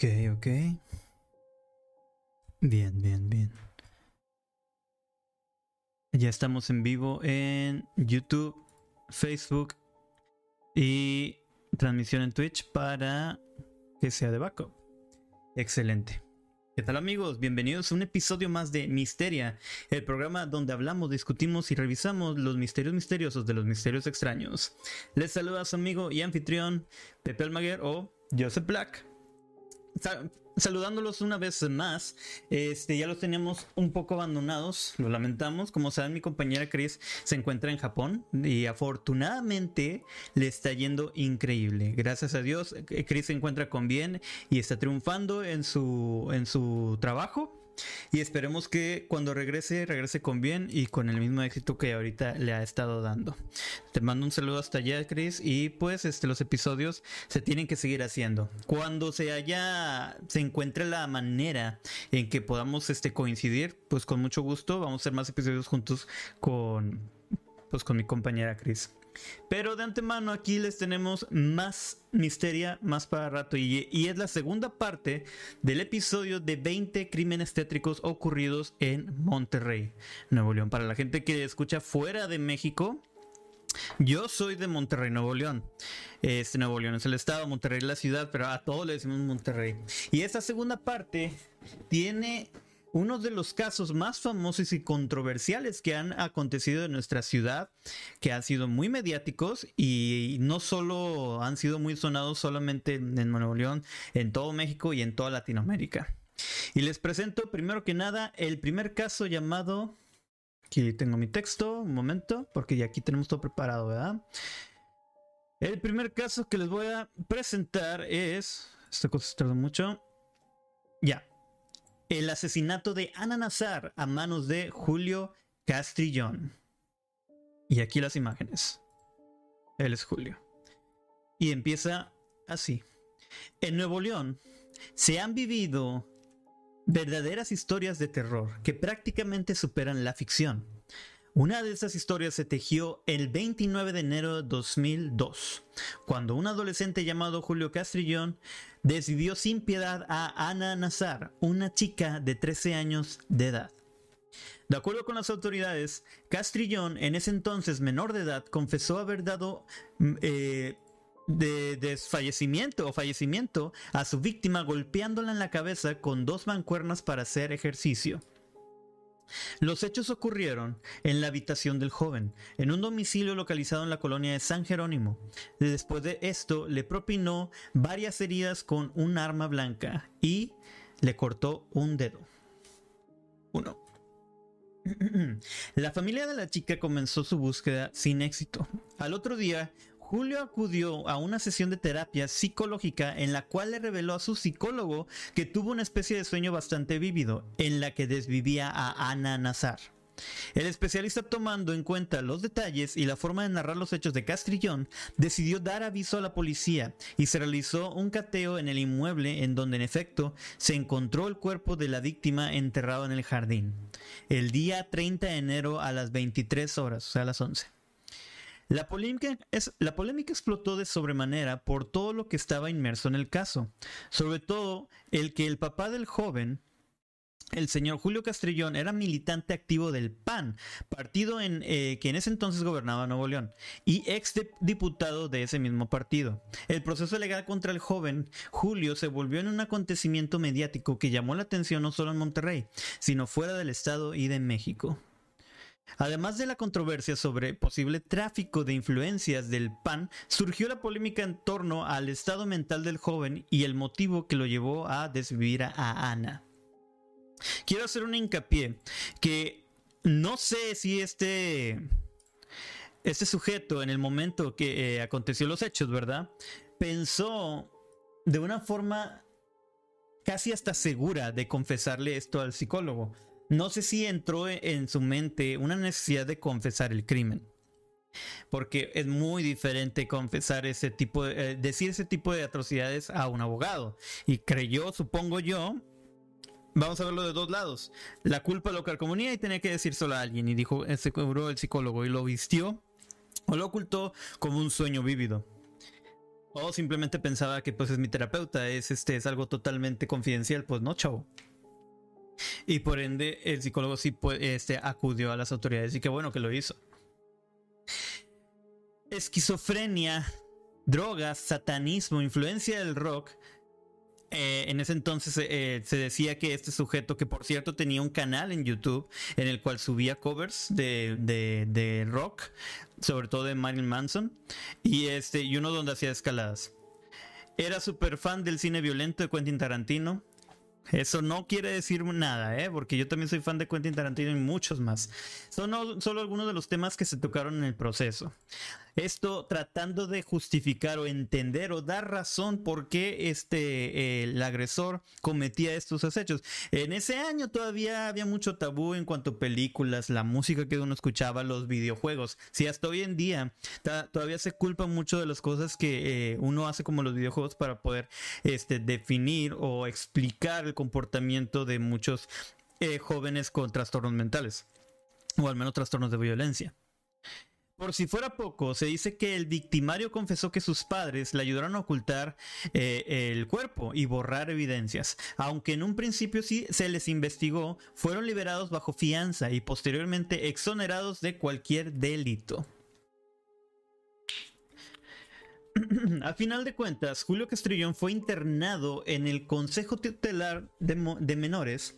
Ok, ok. Bien, bien, bien. Ya estamos en vivo en YouTube, Facebook y transmisión en Twitch para que sea de backup. Excelente. ¿Qué tal amigos? Bienvenidos a un episodio más de Misteria, el programa donde hablamos, discutimos y revisamos los misterios misteriosos de los misterios extraños. Les saluda a su amigo y anfitrión Pepe Almaguer o Joseph Black saludándolos una vez más. Este, ya los teníamos un poco abandonados, lo lamentamos. Como saben, mi compañera Chris se encuentra en Japón y afortunadamente le está yendo increíble. Gracias a Dios, Chris se encuentra con bien y está triunfando en su, en su trabajo. Y esperemos que cuando regrese, regrese con bien y con el mismo éxito que ahorita le ha estado dando. Te mando un saludo hasta allá, Chris. Y pues este, los episodios se tienen que seguir haciendo. Cuando se haya, se encuentre la manera en que podamos este, coincidir, pues con mucho gusto vamos a hacer más episodios juntos con, pues, con mi compañera Chris. Pero de antemano aquí les tenemos más misteria, más para rato. Y, es la segunda parte del episodio de 20 crímenes tétricos ocurridos en Monterrey, Nuevo León. Para la gente que escucha fuera de México. Yo soy de Monterrey, Nuevo León. Este Nuevo León es el estado, Monterrey es la ciudad, pero a todos le decimos Monterrey. Y esta segunda parte tiene uno de los casos más famosos y controversiales que han acontecido en nuestra ciudad, que han sido muy mediáticos y no solo han sido muy sonados solamente en Nuevo León, en todo México y en toda Latinoamérica. Y les presento primero que nada el primer caso llamado... Aquí tengo mi texto, un momento, porque ya aquí tenemos todo preparado, ¿verdad? El primer caso que les voy a presentar es... Esta cosa mucho. Ya, el asesinato de Ana Nazar a manos de Julio Castrillón. Y aquí las imágenes. Él es Julio. Y empieza así. En Nuevo León se han vivido verdaderas historias de terror que prácticamente superan la ficción. Una de esas historias se tejió el 29 de enero de 2002, cuando un adolescente llamado Julio Castrillón decidió sin piedad a Ana Nazar, una chica de 13 años de edad. De acuerdo con las autoridades, Castrillón, en ese entonces menor de edad, confesó haber dado mm, eh, de desfallecimiento o fallecimiento a su víctima golpeándola en la cabeza con dos mancuernas para hacer ejercicio. Los hechos ocurrieron en la habitación del joven, en un domicilio localizado en la colonia de San Jerónimo. Después de esto, le propinó varias heridas con un arma blanca y le cortó un dedo. Uno. La familia de la chica comenzó su búsqueda sin éxito. Al otro día, Julio acudió a una sesión de terapia psicológica en la cual le reveló a su psicólogo que tuvo una especie de sueño bastante vívido, en la que desvivía a Ana Nazar. El especialista tomando en cuenta los detalles y la forma de narrar los hechos de Castrillón, decidió dar aviso a la policía y se realizó un cateo en el inmueble en donde en efecto se encontró el cuerpo de la víctima enterrado en el jardín, el día 30 de enero a las 23 horas, o sea a las 11. La polémica, es, la polémica explotó de sobremanera por todo lo que estaba inmerso en el caso, sobre todo el que el papá del joven, el señor Julio Castrillón era militante activo del PAN, partido en, eh, que en ese entonces gobernaba Nuevo León, y ex diputado de ese mismo partido. El proceso legal contra el joven Julio se volvió en un acontecimiento mediático que llamó la atención no solo en Monterrey, sino fuera del estado y de México. Además de la controversia sobre posible tráfico de influencias del PAN, surgió la polémica en torno al estado mental del joven y el motivo que lo llevó a desvivir a Ana. Quiero hacer un hincapié que no sé si este, este sujeto en el momento que eh, aconteció los hechos, ¿verdad? Pensó de una forma casi hasta segura de confesarle esto al psicólogo no sé si entró en su mente una necesidad de confesar el crimen. Porque es muy diferente confesar ese tipo de, eh, decir ese tipo de atrocidades a un abogado. Y creyó, supongo yo, vamos a verlo de dos lados. La culpa lo calcomunía y tenía que decir solo a alguien. Y dijo, se cubrió el psicólogo y lo vistió o lo ocultó como un sueño vívido. O simplemente pensaba que pues es mi terapeuta, es este es algo totalmente confidencial, pues no, chavo. Y por ende el psicólogo sí este, acudió a las autoridades y qué bueno que lo hizo. Esquizofrenia, drogas, satanismo, influencia del rock eh, en ese entonces eh, se decía que este sujeto, que por cierto tenía un canal en YouTube en el cual subía covers de, de, rock, sobre todo de Marilyn Manson, y, este, y uno donde hacía escaladas. Era súper fan del cine violento de Quentin Tarantino, eso no quiere decir nada, ¿eh? porque yo también soy fan de Quentin Tarantino y muchos más. Son solo algunos de los temas que se tocaron en el proceso. Esto tratando de justificar o entender o dar razón por qué este, el agresor cometía estos hechos. En ese año todavía había mucho tabú en cuanto a películas, la música que uno escuchaba, los videojuegos. Si hasta hoy en día todavía se culpa mucho de las cosas que eh, uno hace como los videojuegos para poder este, definir o explicar el comportamiento de muchos eh, jóvenes con trastornos mentales o al menos trastornos de violencia. Por si fuera poco, se dice que el victimario confesó que sus padres le ayudaron a ocultar eh, el cuerpo y borrar evidencias. Aunque en un principio sí se les investigó, fueron liberados bajo fianza y posteriormente exonerados de cualquier delito. A final de cuentas, Julio Castrillón fue internado en el Consejo Tutelar de Menores,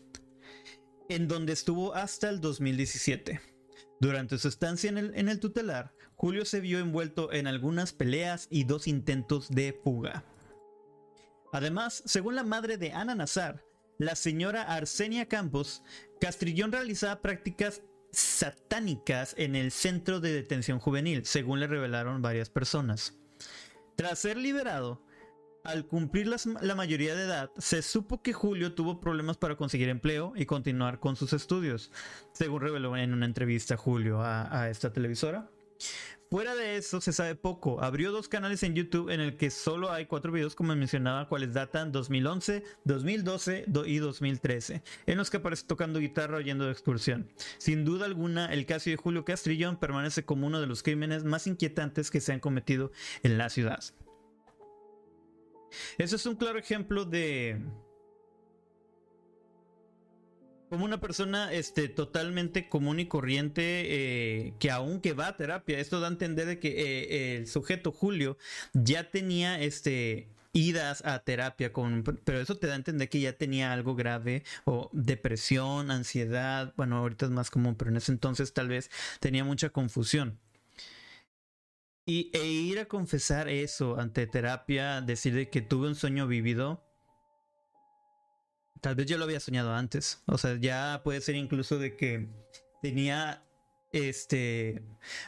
en donde estuvo hasta el 2017. Durante su estancia en el, tutelar, Julio se vio envuelto en algunas peleas y dos intentos de fuga. Además, según la madre de Ana Nazar, la señora Arsenia Campos, Castrillón realizaba prácticas satánicas en el centro de detención juvenil, según le revelaron varias personas. Tras ser liberado, al cumplir la mayoría de edad, se supo que Julio tuvo problemas para conseguir empleo y continuar con sus estudios, según reveló en una entrevista Julio a, esta televisora. Fuera de eso, se sabe poco. Abrió dos canales en YouTube en el que solo hay cuatro videos, como mencionaba, cuales datan 2011, 2012 y 2013, en los que aparece tocando guitarra o yendo de excursión. Sin duda alguna, el caso de Julio Castrillón permanece como uno de los crímenes más inquietantes que se han cometido en la ciudad. Eso es un claro ejemplo de como una persona este, totalmente común y corriente eh, que aunque va a terapia, esto da a entender de que eh, el sujeto Julio ya tenía este idas a terapia con pero eso te da a entender que ya tenía algo grave o depresión, ansiedad, bueno, ahorita es más común, pero en ese entonces tal vez tenía mucha confusión. Y, e ir a confesar eso ante terapia, decir que tuve un sueño vivido, tal vez yo lo había soñado antes. O sea, ya puede ser incluso de que tenía este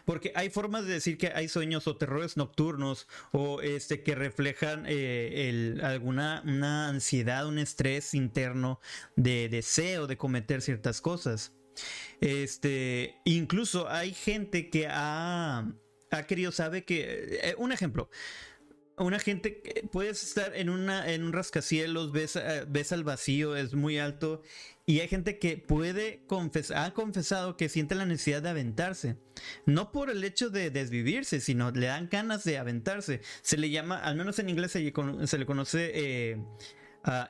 porque hay formas de decir que hay sueños o terrores nocturnos o este que reflejan eh, el, alguna una ansiedad un estrés interno de deseo de cometer ciertas cosas este incluso hay gente que ha ha querido, sabe que. Eh, un ejemplo. Una gente, puedes estar en, una, en un rascacielos, ves, eh, ves al vacío, es muy alto, y hay gente que puede confesar, ha confesado que siente la necesidad de aventarse. No por el hecho de desvivirse, sino le dan ganas de aventarse. Se le llama, al menos en inglés se, le conoce eh,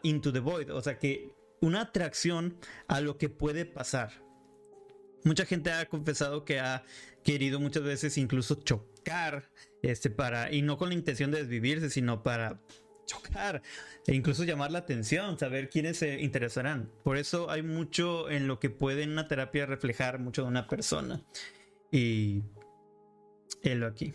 into the void, o sea que una atracción a lo que puede pasar. Mucha gente ha confesado que ha querido muchas veces incluso chocar, este, para, y no con la intención de desvivirse, sino para chocar e incluso llamar la atención, saber quiénes se interesarán. Por eso hay mucho en lo que puede una terapia reflejar mucho de una persona. Y él aquí.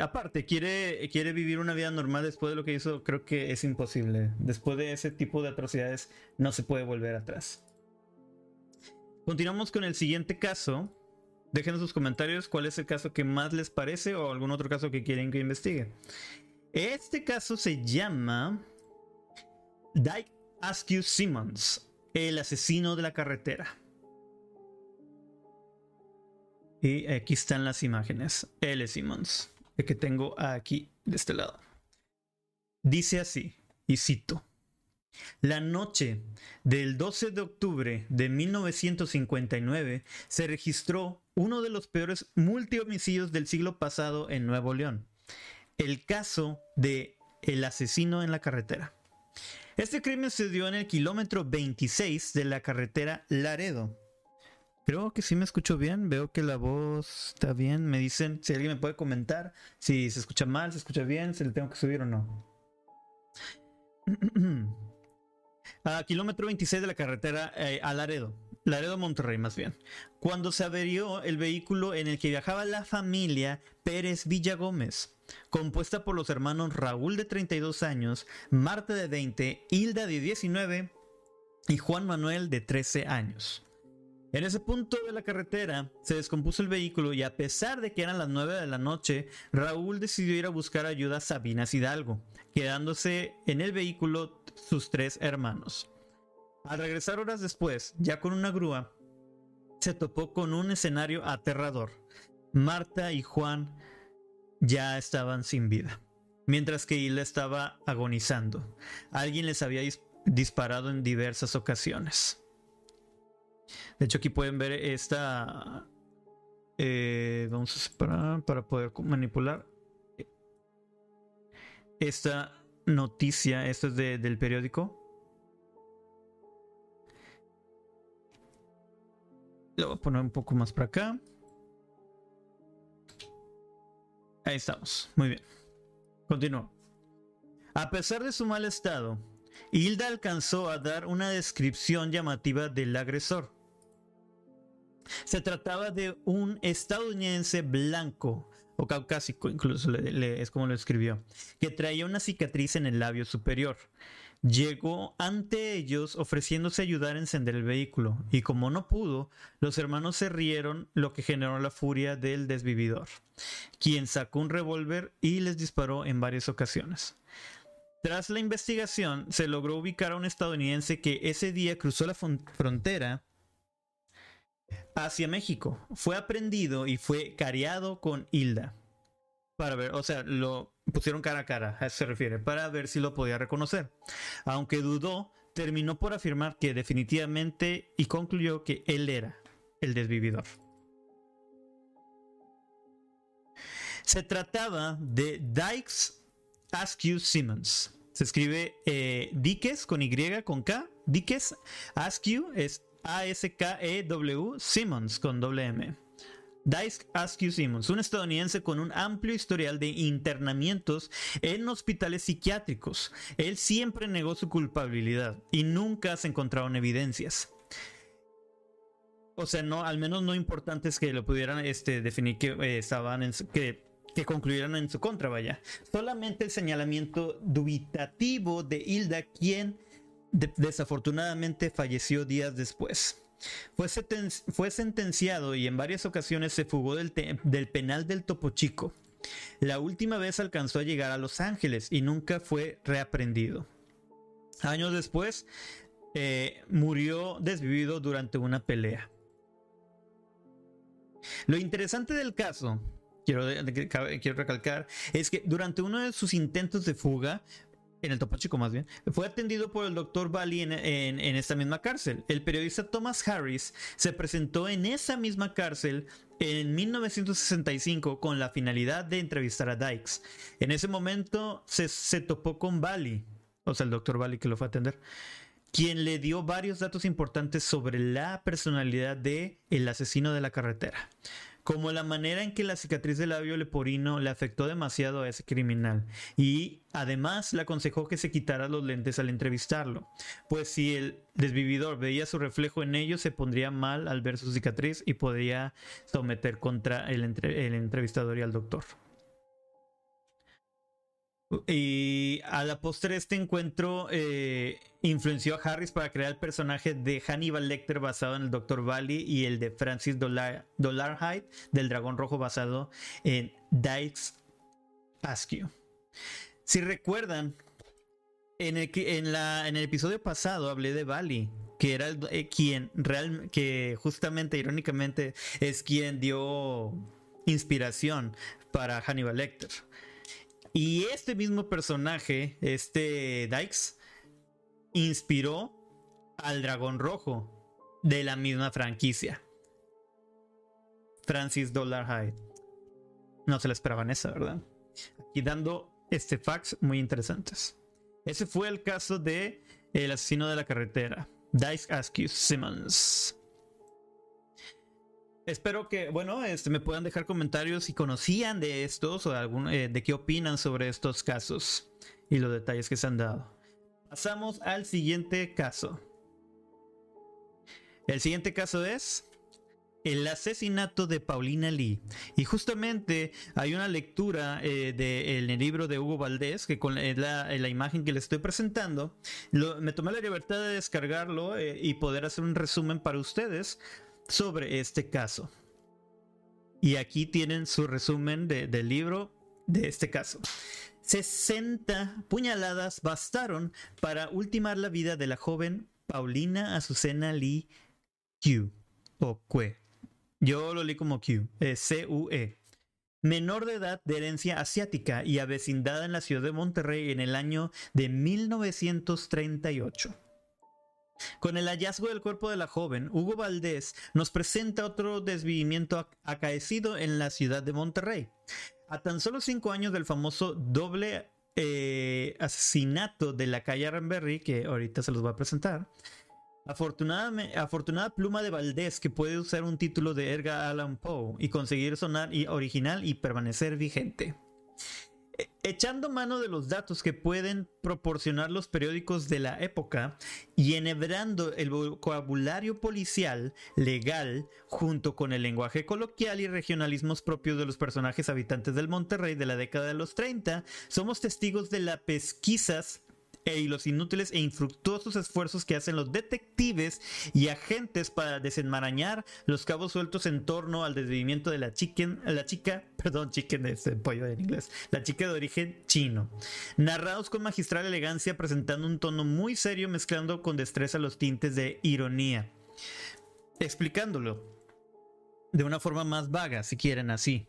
aparte, quiere, quiere vivir una vida normal después de lo que hizo, creo que es imposible. Después de ese tipo de atrocidades no se puede volver atrás. Continuamos con el siguiente caso, Dejen sus comentarios cuál es el caso que más les parece o algún otro caso que quieren que investigue. Este caso se llama Dyke Askew Simmons, el asesino de la carretera. Y aquí están las imágenes. L. Simmons, el que tengo aquí de este lado. Dice así, y cito. La noche del 12 de octubre de 1959 se registró uno de los peores multihomicidios del siglo pasado en Nuevo León. el caso de el asesino en la carretera. Este crimen se dio en el kilómetro 26 de la carretera Laredo. Creo que sí me escucho bien, veo que la voz está bien. Me dicen si alguien me puede comentar si se escucha mal, se escucha bien, si le tengo que subir o no. A kilómetro 26 de la carretera eh, a Laredo. Laredo Monterrey más bien. Cuando se averió el vehículo en el que viajaba la familia Pérez Villagómez, compuesta por los hermanos Raúl de 32 años, Marta de 20, Hilda de 19 y Juan Manuel de 13 años. En ese punto de la carretera se descompuso el vehículo y a pesar de que eran las 9 de la noche, Raúl decidió ir a buscar ayuda a Sabinas Hidalgo, quedándose en el vehículo sus tres hermanos. Al regresar horas después, ya con una grúa, se topó con un escenario aterrador. Marta y Juan ya estaban sin vida, mientras que Hilda estaba agonizando. Alguien les había disparado en diversas ocasiones. De hecho, aquí pueden ver esta. Eh, vamos a separar para poder manipular. Esta noticia, esto es del periódico. Lo voy a poner un poco más para acá. Ahí estamos. Muy bien. Continúo. A pesar de su mal estado, Hilda alcanzó a dar una descripción llamativa del agresor. Se trataba de un estadounidense blanco, o caucásico incluso es como lo escribió, que traía una cicatriz en el labio superior. Llegó ante ellos ofreciéndose ayudar a encender el vehículo, y como no pudo, los hermanos se rieron, lo que generó la furia del desvividor, quien sacó un revólver y les disparó en varias ocasiones. Tras la investigación, se logró ubicar a un estadounidense que ese día cruzó la frontera hacia México. Fue aprendido y fue cariado con Hilda. Para ver, o sea, lo pusieron cara a cara, a eso se refiere, para ver si lo podía reconocer. Aunque dudó, terminó por afirmar que definitivamente y concluyó que él era el desvividor. Se trataba de Dykes Askew Simmons. Se escribe eh, con Y, con K. Dikes Askew es A-S-K-E-W Simmons con doble M. Dice Askew Simmons, un estadounidense con un amplio historial de internamientos en hospitales psiquiátricos. Él siempre negó su culpabilidad y nunca se encontraron evidencias. O sea, no, al menos no importantes que lo pudieran este, definir que eh, estaban en que, que concluyeran en su contra, vaya. Solamente el señalamiento dubitativo de Hilda, quien desafortunadamente falleció días después. Fue, sentenciado y en varias ocasiones se fugó del, penal del Topo Chico. La última vez alcanzó a llegar a Los Ángeles y nunca fue reaprendido. Años después, eh, murió desvivido durante una pelea. Lo interesante del caso, quiero, quiero recalcar, es que durante uno de sus intentos de fuga, en el Topo Chico más bien, fue atendido por el doctor Bali en, esta misma cárcel. El periodista Thomas Harris se presentó en esa misma cárcel en 1965 con la finalidad de entrevistar a Dykes. En ese momento se, se topó con Bali, o sea, el doctor Bali que lo fue a atender, quien le dio varios datos importantes sobre la personalidad de el asesino de la carretera como la manera en que la cicatriz del labio leporino le afectó demasiado a ese criminal y además le aconsejó que se quitara los lentes al entrevistarlo, pues si el desvividor veía su reflejo en ellos se pondría mal al ver su cicatriz y podría someter contra el, el entrevistador y al doctor. Y a la postre este encuentro eh, influenció a Harris para crear el personaje de Hannibal Lecter basado en el Dr. Valley y el de Francis Dollar, del Dragón Rojo basado en Dykes Askew. Si recuerdan, en el episodio pasado hablé de Valley, que era eh, quien real, que justamente irónicamente es quien dio inspiración para Hannibal Lecter. Y este mismo personaje, este Dykes, inspiró al dragón rojo de la misma franquicia. Francis Dollar Hyde. No se la esperaban esa, ¿verdad? aquí dando este facts muy interesantes. Ese fue el caso de el asesino de la carretera, Dice Askew Simmons. Espero que, bueno, este, me puedan dejar comentarios si conocían de estos o algún, eh, de qué opinan sobre estos casos y los detalles que se han dado. Pasamos al siguiente caso. El siguiente caso es el asesinato de Paulina Lee. Y justamente hay una lectura eh, del libro de Hugo Valdés, que con la, la imagen que le estoy presentando, me tomé la libertad de descargarlo eh, y poder hacer un resumen para ustedes sobre este caso. Y aquí tienen su resumen del libro de este caso. 60 puñaladas bastaron para ultimar la vida de la joven Paulina Azucena Lee Q o Cue. Yo lo leí como Q, C-U-E. Menor de edad de herencia asiática y avecindada en la ciudad de Monterrey en el año de 1938. Con el hallazgo del cuerpo de la joven, Hugo Valdés nos presenta otro desvivimiento acaecido en la ciudad de Monterrey. A tan solo cinco años del famoso doble eh, asesinato de la calle Aranberry, que ahorita se los voy a presentar, afortunada pluma de Valdés que puede usar un título de Edgar Allan Poe y conseguir sonar original y permanecer vigente. Echando mano de los datos que pueden proporcionar los periódicos de la época y enhebrando el vocabulario policial, legal, junto con el lenguaje coloquial y regionalismos propios de los personajes habitantes del Monterrey de la década de los 30, somos testigos de las pesquisas y los inútiles e infructuosos esfuerzos que hacen los detectives y agentes para desenmarañar los cabos sueltos en torno al desvivimiento de la, chicken, la chica, perdón, chicken es el pollo en inglés, la chica de origen chino, narrados con magistral elegancia presentando un tono muy serio mezclando con destreza los tintes de ironía. Explicándolo de una forma más vaga, si quieren así.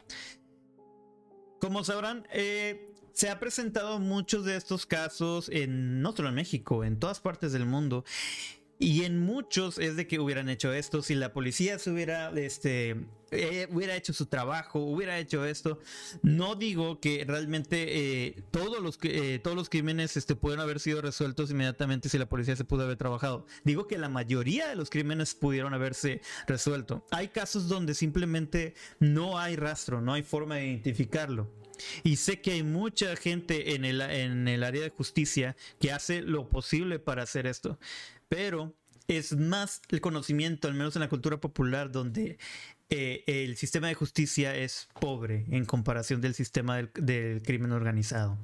Como sabrán, eh, se ha presentado muchos de estos casos en no solo en México, en todas partes del mundo. Y en muchos es de que hubieran hecho esto, si la policía se hubiera, este, eh, hubiera hecho su trabajo, hubiera hecho esto. No digo que realmente eh, todos, los, eh, todos los crímenes este, pueden haber sido resueltos inmediatamente si la policía se pudo haber trabajado. Digo que la mayoría de los crímenes pudieron haberse resuelto. Hay casos donde simplemente no hay rastro, no hay forma de identificarlo. Y sé que hay mucha gente en el, en el área de justicia que hace lo posible para hacer esto. Pero es más el conocimiento, al menos en la cultura popular, donde eh, el sistema de justicia es pobre en comparación del sistema del, crimen organizado.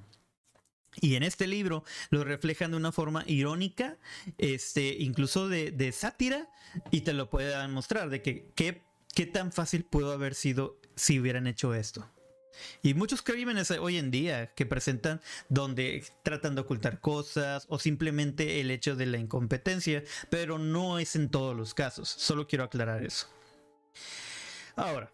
Y en este libro lo reflejan de una forma irónica, este, incluso de, sátira, y te lo puede mostrar de que qué tan fácil pudo haber sido si hubieran hecho esto. Y muchos crímenes hoy en día que presentan donde tratan de ocultar cosas o simplemente el hecho de la incompetencia, pero no es en todos los casos. Solo quiero aclarar eso. Ahora,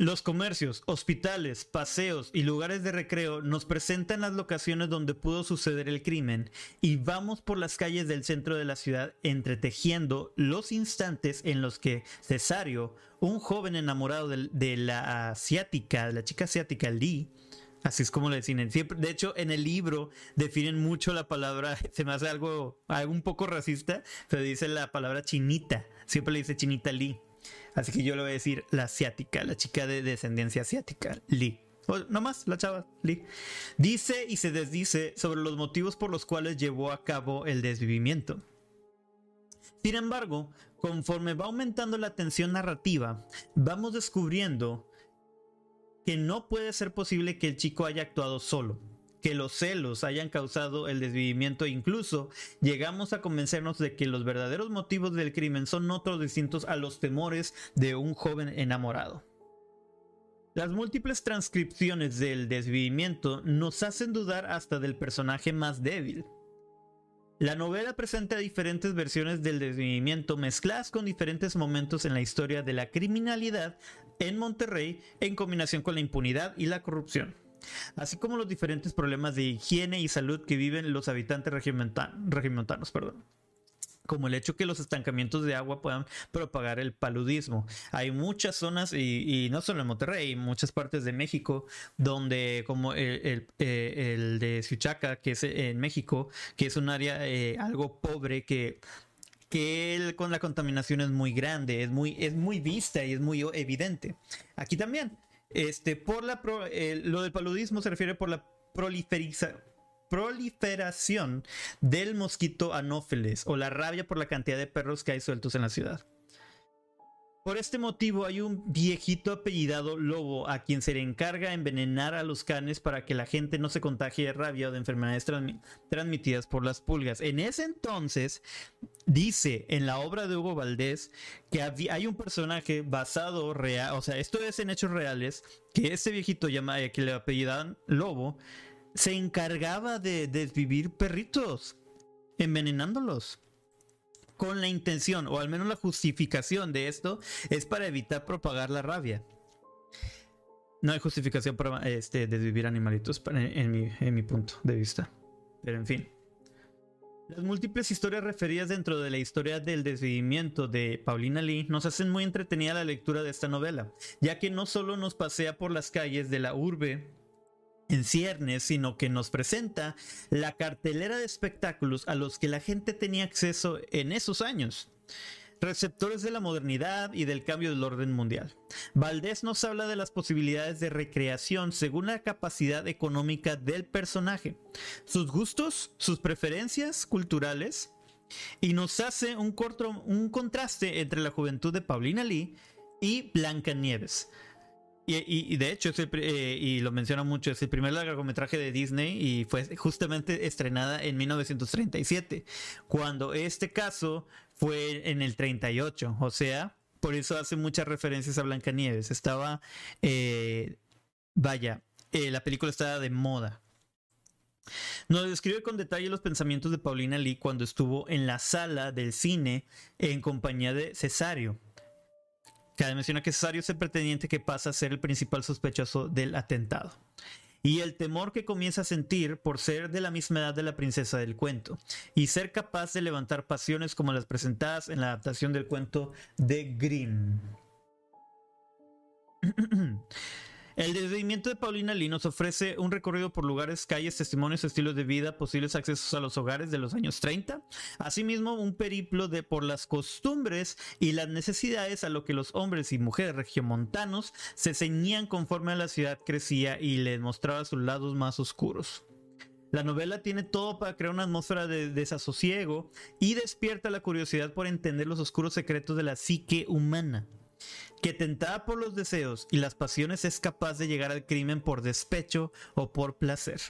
los comercios, hospitales, paseos y lugares de recreo nos presentan las locaciones donde pudo suceder el crimen y vamos por las calles del centro de la ciudad entretejiendo los instantes en los que Cesario, un joven enamorado de, la asiática, de la chica asiática Lee, Así es como le definen. Siempre, de hecho, en el libro definen mucho la palabra, se me hace algo, algo un poco racista, pero dice la palabra chinita. Siempre le dice chinita Lee. Así que yo le voy a decir la asiática, la chica de descendencia asiática, Lee. O nomás, la chava, Lee. Dice y se desdice sobre los motivos por los cuales llevó a cabo el desvivimiento. Sin embargo, conforme va aumentando la tensión narrativa, vamos descubriendo que no puede ser posible que el chico haya actuado solo que los celos hayan causado el desvivimiento incluso llegamos a convencernos de que los verdaderos motivos del crimen son otros distintos a los temores de un joven enamorado. Las múltiples transcripciones del desvivimiento nos hacen dudar hasta del personaje más débil. La novela presenta diferentes versiones del desvivimiento mezcladas con diferentes momentos en la historia de la criminalidad en Monterrey en combinación con la impunidad y la corrupción así como los diferentes problemas de higiene y salud que viven los habitantes regiomontanos. Perdón. como el hecho que los estancamientos de agua puedan propagar el paludismo. Hay muchas zonas, y, no solo en Monterrey, muchas partes de México, donde como el, eh, de Suchaca, que es en México, que es un área eh, algo pobre que que con la contaminación es muy grande, es muy, es muy vista y es muy evidente. Aquí también, este, por la lo del paludismo se refiere por la proliferación del mosquito anófeles o la rabia por la cantidad de perros que hay sueltos en la ciudad. Por este motivo hay un viejito apellidado Lobo a quien se le encarga envenenar a los canes para que la gente no se contagie de rabia o de enfermedades transmitidas por las pulgas. En ese entonces dice en la obra de Hugo Valdés que hay un personaje basado real, o sea, esto es en hechos reales, que ese viejito llama, eh, que le apellidan Lobo, se encargaba de desvivir perritos, envenenándolos. Con la intención, o al menos la justificación de esto, es para evitar propagar la rabia. No hay justificación para este, desvivir animalitos en, en mi punto de vista. Pero en fin. Las múltiples historias referidas dentro de la historia del desvivimiento de Paulina Lee nos hacen muy entretenida la lectura de esta novela, ya que no solo nos pasea por las calles de la urbe en ciernes, sino que nos presenta la cartelera de espectáculos a los que la gente tenía acceso en esos años. Receptores de la modernidad y del cambio del orden mundial. Valdés nos habla de las posibilidades de recreación según la capacidad económica del personaje, sus gustos, sus preferencias culturales, y nos hace un, un contraste entre la juventud de Paulina Lee y Blanca Nieves y, de hecho, eh, y lo menciona mucho, es el primer largometraje de Disney y fue justamente estrenada en 1937, cuando este caso fue en el 38, o sea, por eso hace muchas referencias a Blancanieves. Estaba, eh, vaya, eh, la película estaba de moda. Nos describe con detalle los pensamientos de Paulina Lee cuando estuvo en la sala del cine en compañía de Cesario Cabe menciona que Cesario es el pretendiente que pasa a ser el principal sospechoso del atentado. Y el temor que comienza a sentir por ser de la misma edad de la princesa del cuento y ser capaz de levantar pasiones como las presentadas en la adaptación del cuento de Grimm. El desvivimiento de Paulina Lee nos ofrece un recorrido por lugares, calles, testimonios, estilos de vida, posibles accesos a los hogares de los años 30, asimismo un periplo de por las costumbres y las necesidades a lo que los hombres y mujeres regiomontanos se ceñían conforme a la ciudad crecía y les mostraba sus lados más oscuros. La novela tiene todo para crear una atmósfera de desasosiego y despierta la curiosidad por entender los oscuros secretos de la psique humana que tentada por los deseos y las pasiones es capaz de llegar al crimen por despecho o por placer.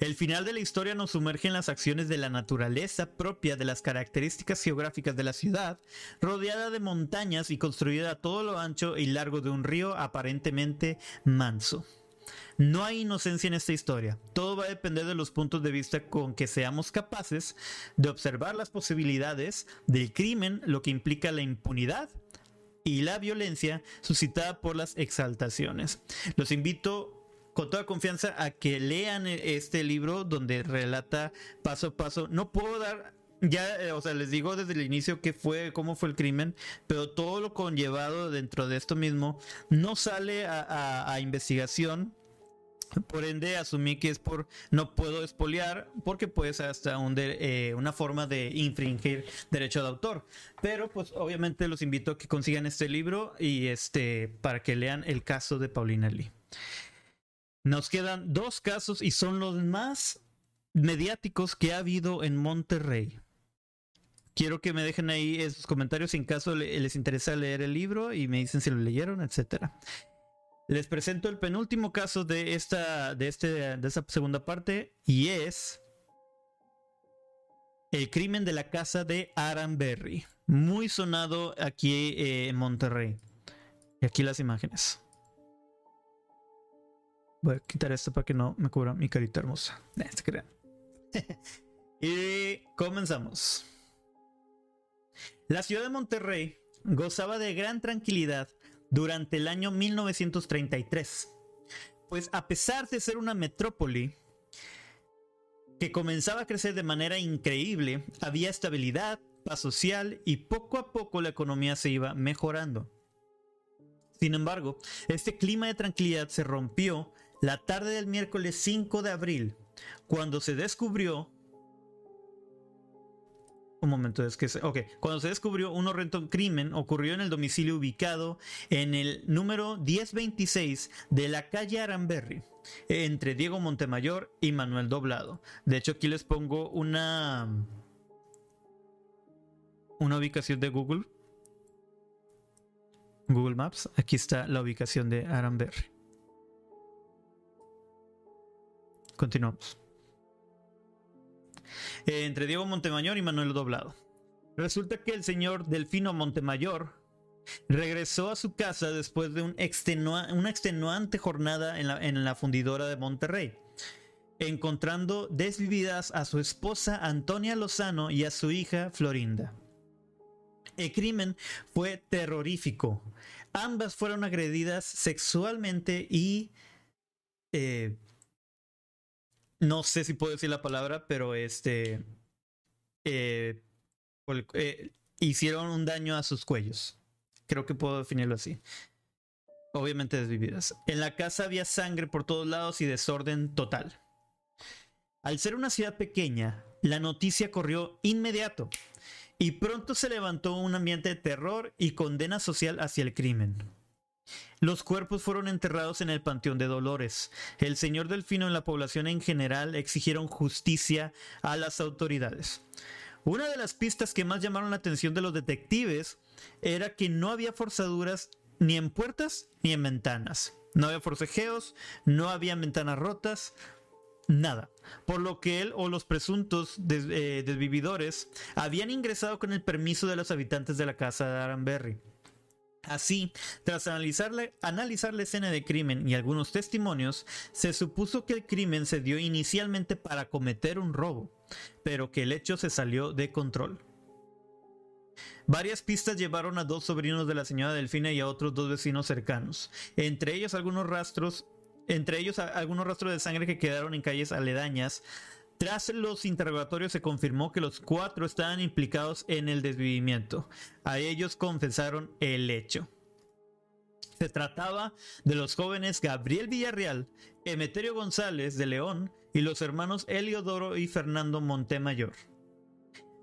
El final de la historia nos sumerge en las acciones de la naturaleza propia de las características geográficas de la ciudad, rodeada de montañas y construida a todo lo ancho y largo de un río aparentemente manso. No hay inocencia en esta historia, todo va a depender de los puntos de vista con que seamos capaces de observar las posibilidades del crimen, lo que implica la impunidad y la violencia suscitada por las exaltaciones. Los invito con toda confianza a que lean este libro donde relata paso a paso. No puedo dar ya, eh, o sea, les digo desde el inicio qué fue, cómo fue el crimen, pero todo lo conllevado dentro de esto mismo no sale a investigación por ende, asumí que es por no puedo espolear porque pues hasta un eh, una forma de infringir derecho de autor. Pero pues obviamente los invito a que consigan este libro y este para que lean el caso de Paulina Lee. Nos quedan dos casos y son los más mediáticos que ha habido en Monterrey. Quiero que me dejen ahí sus comentarios en caso les interesa leer el libro y me dicen si lo leyeron, etcétera. Les presento el penúltimo caso de esta, de este, de esta segunda parte y es el crimen de la casa de Aranberry, muy sonado aquí eh, en Monterrey. Y aquí las imágenes. Voy a quitar esto para que no me cubra mi carita hermosa. y comenzamos. La ciudad de Monterrey gozaba de gran tranquilidad durante el año 1933. Pues a pesar de ser una metrópoli, que comenzaba a crecer de manera increíble, había estabilidad, paz social y poco a poco la economía se iba mejorando. Sin embargo, este clima de tranquilidad se rompió la tarde del miércoles 5 de abril, cuando se descubrió un momento, es que... Ok, cuando se descubrió un horrendo crimen ocurrió en el domicilio ubicado en el número 1026 de la calle Aranberry, entre Diego Montemayor y Manuel Doblado. De hecho, aquí les pongo una... Una ubicación de Google. Google Maps. Aquí está la ubicación de Aranberry. Continuamos. Entre Diego Montemayor y Manuel Doblado. Resulta que el señor Delfino Montemayor regresó a su casa después de una extenuante jornada en la, en la fundidora de Monterrey, encontrando desvividas a su esposa Antonia Lozano y a su hija Florinda. El crimen fue terrorífico. Ambas fueron agredidas sexualmente y eh, no sé si puedo decir la palabra, pero este eh, eh, hicieron un daño a sus cuellos. Creo que puedo definirlo así. Obviamente desvividas. En la casa había sangre por todos lados y desorden total. Al ser una ciudad pequeña, la noticia corrió inmediato y pronto se levantó un ambiente de terror y condena social hacia el crimen. Los cuerpos fueron enterrados en el Panteón de Dolores. El señor Delfino y la población en general exigieron justicia a las autoridades. Una de las pistas que más llamaron la atención de los detectives era que no había forzaduras ni en puertas ni en ventanas. No había forcejeos, no había ventanas rotas, nada. Por lo que él o los presuntos eh, desvividores habían ingresado con el permiso de los habitantes de la casa de Aranberry. Así, tras analizar la, escena de crimen y algunos testimonios, se supuso que el crimen se dio inicialmente para cometer un robo, pero que el hecho se salió de control. Varias pistas llevaron a dos sobrinos de la señora Delfina y a otros dos vecinos cercanos, entre ellos algunos rastros, entre ellos algunos rastros de sangre que quedaron en calles aledañas, tras los interrogatorios se confirmó que los cuatro estaban implicados en el desvivimiento. A ellos confesaron el hecho. Se trataba de los jóvenes Gabriel Villarreal, Emeterio González de León y los hermanos Eliodoro y Fernando Montemayor.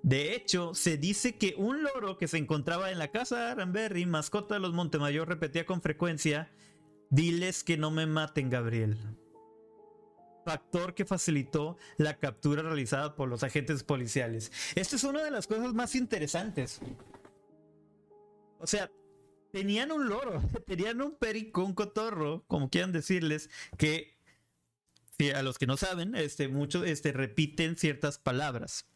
De hecho, se dice que un loro que se encontraba en la casa de Aranberry, mascota de los Montemayor, repetía con frecuencia, diles que no me maten, Gabriel factor que facilitó la captura realizada por los agentes policiales. Esta es una de las cosas más interesantes. O sea, tenían un loro, tenían un perico, un cotorro, como quieran decirles, que a los que no saben, este, muchos este, repiten ciertas palabras.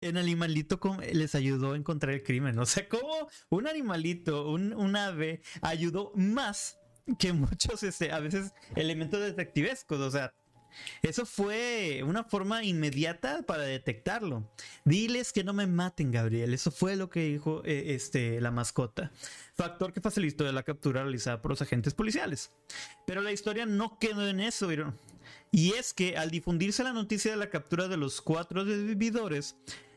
El animalito les ayudó a encontrar el crimen. O sea, como un animalito, un ave, ayudó más que muchos, este, a veces, elementos detectivescos, o sea, eso fue una forma inmediata para detectarlo. Diles que no me maten, Gabriel. Eso fue lo que dijo eh, este, la mascota. Factor que facilitó la captura realizada por los agentes policiales. Pero la historia no quedó en eso. Y es que al difundirse la noticia de la captura de los cuatro desvividores,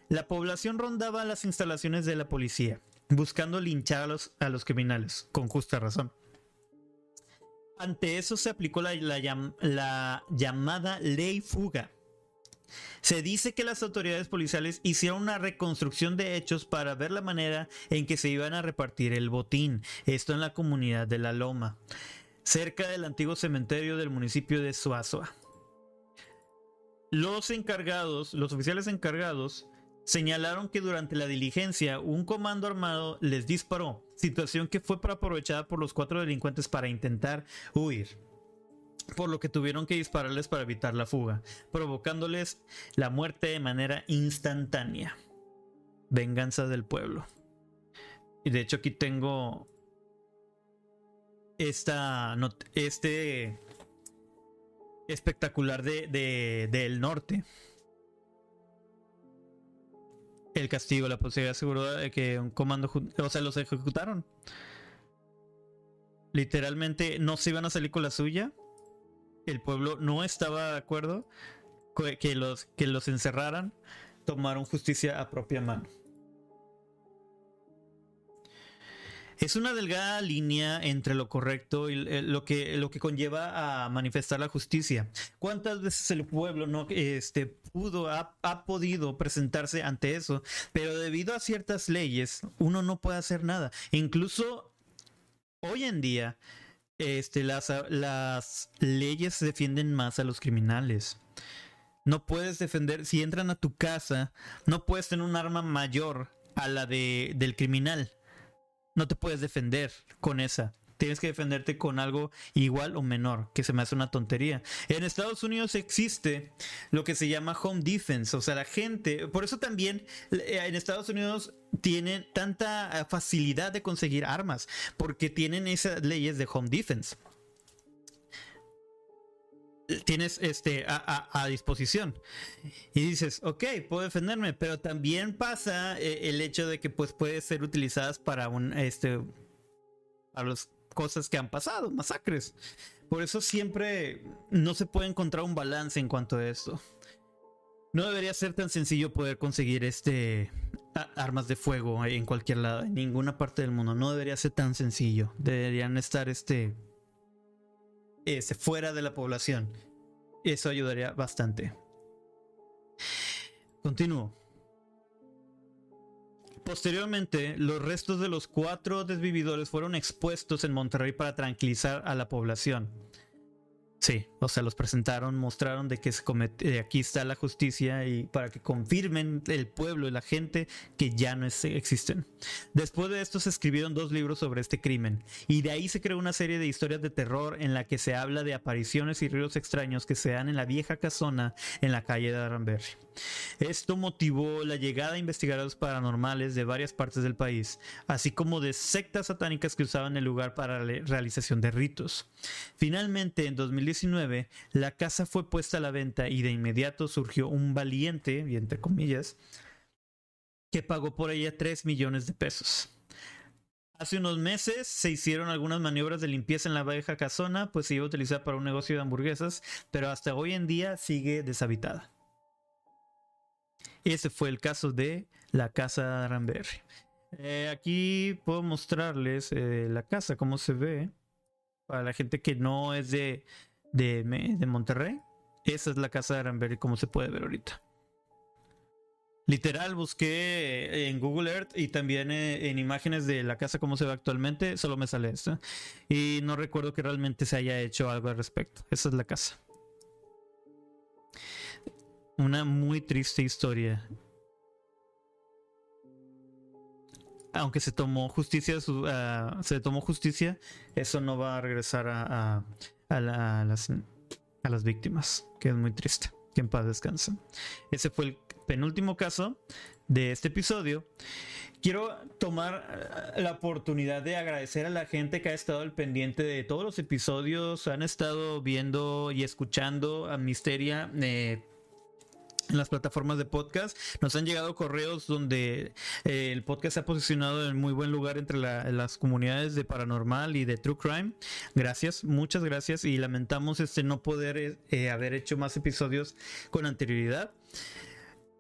la población rondaba las instalaciones de la policía, buscando linchar a los, a los criminales, con justa razón. Ante eso se aplicó la, llamada ley fuga. Se dice que las autoridades policiales hicieron una reconstrucción de hechos para ver la manera en que se iban a repartir el botín, esto en la comunidad de La Loma, cerca del antiguo cementerio del municipio de Suazua. Los encargados, los oficiales encargados, señalaron que durante la diligencia un comando armado les disparó, situación que fue aprovechada por los cuatro delincuentes para intentar huir por lo que tuvieron que dispararles para evitar la fuga, provocándoles la muerte de manera instantánea. Venganza del pueblo. Y de hecho aquí tengo esta este espectacular de, del norte el castigo, la posibilidad aseguró de que un comando, o sea, los ejecutaron. Literalmente no se iban a salir con la suya. el pueblo no estaba de acuerdo que los, que los encerraran, tomaron justicia a propia mano. Es una delgada línea entre lo correcto y eh, lo que, lo que conlleva a manifestar la justicia. ¿Cuántas veces el pueblo no este, pudo, ha, podido presentarse ante eso? Pero debido a ciertas leyes, uno no puede hacer nada. Incluso hoy en día, este, las, las leyes defienden más a los criminales. No puedes defender, si entran a tu casa, no puedes tener un arma mayor a la de, del criminal no te puedes defender con esa. Tienes que defenderte con algo igual o menor, que se me hace una tontería. En Estados Unidos existe lo que se llama home defense, o sea, la gente, por eso también eh, en Estados Unidos tienen tanta facilidad de conseguir armas, porque tienen esas leyes de home defense tienes este a, disposición. Y dices ok puedo defenderme pero también pasa eh, el hecho de que pues puede ser utilizadas para un este para las cosas que han pasado masacres. Por eso siempre no se puede encontrar un balance en cuanto a esto. No debería ser tan sencillo poder conseguir este armas de fuego en cualquier lado en ninguna parte del mundo. No debería ser tan sencillo. Deberían estar este fuera de la población. Eso ayudaría bastante. Continúo. Posteriormente, los restos de los cuatro desvividores fueron expuestos en Monterrey para tranquilizar a la población. Sí, o sea, los presentaron, mostraron de que comete, aquí está la justicia y para que confirmen el pueblo y la gente que ya no existen. Después de esto se escribieron dos libros sobre este crimen y de ahí se creó una serie de historias de terror en la que se habla de apariciones y ruidos extraños que se dan en la vieja casona en la calle de Aranberry. Esto motivó la llegada de investigadores paranormales de varias partes del país, así como de sectas satánicas que usaban el lugar para la realización de ritos. Finalmente, en 2010 la casa fue puesta a la venta y de inmediato surgió un valiente, entre comillas, que pagó por ella 3 millones de pesos. Hace unos meses se hicieron algunas maniobras de limpieza en la vieja casona, pues se iba a utilizar para un negocio de hamburguesas, pero hasta hoy en día sigue deshabitada. Ese fue el caso de la casa de Aranberry. Eh, aquí puedo mostrarles eh, la casa, cómo se ve, para la gente que no es de, de, Monterrey. Esa es la casa de Aranberry, como se puede ver ahorita. Literal, busqué en Google Earth y también eh, en imágenes de la casa como se ve actualmente, solo me sale esto. Y no recuerdo que realmente se haya hecho algo al respecto. Esa es la casa. Una muy triste historia. Aunque se tomó justicia, ah, se tomó justicia, eso no va a regresar a, las, a las víctimas, que es muy triste. Que en paz descansen. Ese fue el penúltimo caso de este episodio. Quiero tomar eh, la oportunidad de agradecer a la gente que ha estado al pendiente de todos los episodios, han estado viendo y escuchando a Misteria. Eh, en las plataformas de podcast. Nos han llegado correos donde eh, el podcast se ha posicionado en muy buen lugar entre las comunidades de paranormal y de true crime. Gracias, muchas gracias y lamentamos este no poder eh, eh, haber hecho más episodios con anterioridad.